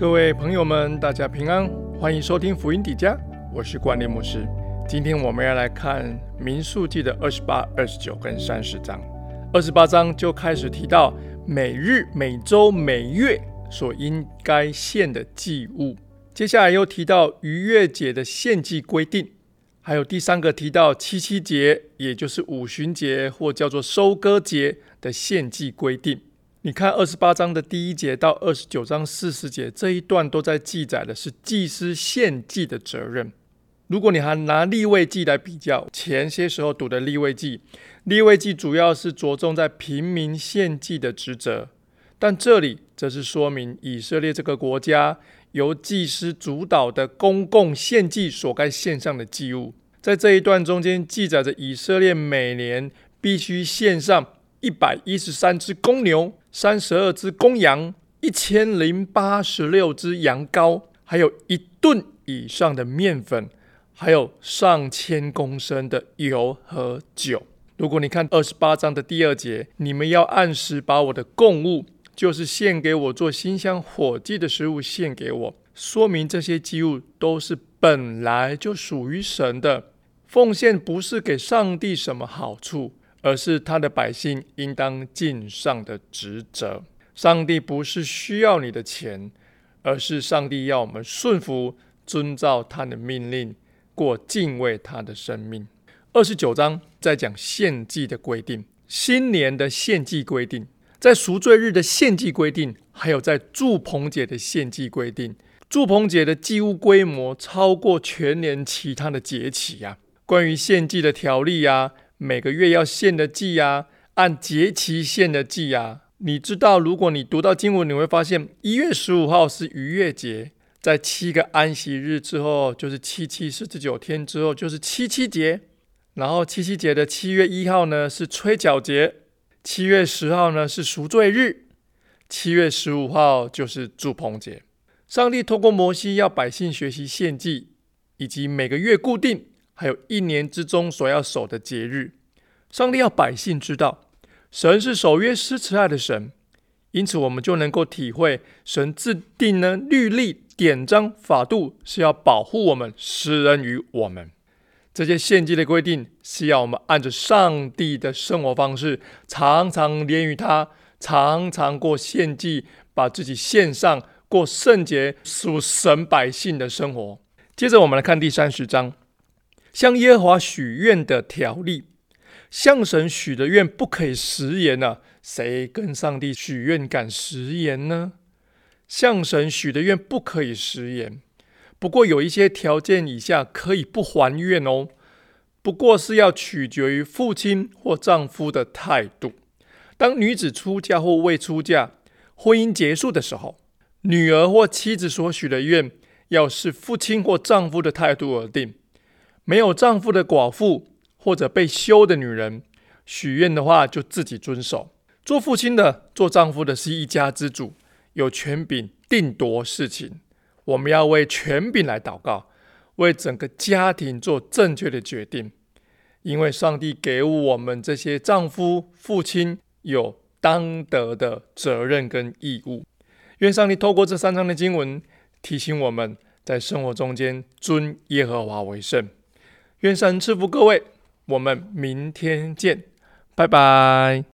各位朋友们，大家平安，欢迎收听福音底家，我是关念牧师。今天我们要来看民数记的二十八、二十九跟三十章。二十八章就开始提到每日、每周、每月所应该献的祭物。接下来又提到逾越节的献祭规定，还有第三个提到七七节，也就是五旬节或叫做收割节的献祭规定。你看二十八章的第一节到二十九章四十节这一段都在记载的是祭司献祭的责任。如果你还拿立位记来比较，前些时候读的立位记，立位记主要是着重在平民献祭的职责，但这里则是说明以色列这个国家由祭司主导的公共献祭所该献上的祭物。在这一段中间记载着以色列每年必须献上一百一十三只公牛。三十二只公羊，一千零八十六只羊羔，还有一吨以上的面粉，还有上千公升的油和酒。如果你看二十八章的第二节，你们要按时把我的供物，就是献给我做馨香火祭的食物献给我，说明这些祭物都是本来就属于神的。奉献不是给上帝什么好处。而是他的百姓应当尽上的职责。上帝不是需要你的钱，而是上帝要我们顺服、遵照他的命令，过敬畏他的生命。二十九章在讲献祭的规定，新年的献祭规定，在赎罪日的献祭规定，还有在祝棚节的献祭规定。祝棚节的祭物规模超过全年其他的节期呀。关于献祭的条例呀。每个月要献的祭啊，按节期献的祭啊。你知道，如果你读到经文，你会发现一月十五号是逾越节，在七个安息日之后，就是七七四十九天之后，就是七七节。然后七七节的七月一号呢是吹角节，七月十号呢是赎罪日，七月十五号就是祝棚节。上帝通过摩西要百姓学习献祭，以及每个月固定。还有一年之中所要守的节日，上帝要百姓知道，神是守约施慈爱的神，因此我们就能够体会神制定呢律例典章法度是要保护我们，施恩于我们。这些献祭的规定是要我们按着上帝的生活方式，常常连于他，常常过献祭，把自己献上，过圣洁属神百姓的生活。接着我们来看第三十章。向耶和华许愿的条例，向神许的愿不可以食言呢？谁跟上帝许愿敢食言呢？向神许的愿不可以食言，不过有一些条件以下可以不还愿哦。不过是要取决于父亲或丈夫的态度。当女子出嫁或未出嫁，婚姻结束的时候，女儿或妻子所许的愿，要视父亲或丈夫的态度而定。没有丈夫的寡妇或者被休的女人许愿的话，就自己遵守。做父亲的、做丈夫的是一家之主，有权柄定夺事情。我们要为权柄来祷告，为整个家庭做正确的决定，因为上帝给我们这些丈夫、父亲有当得的责任跟义务。愿上帝透过这三章的经文提醒我们在生活中间尊耶和华为圣。愿神赐福各位，我们明天见，拜拜。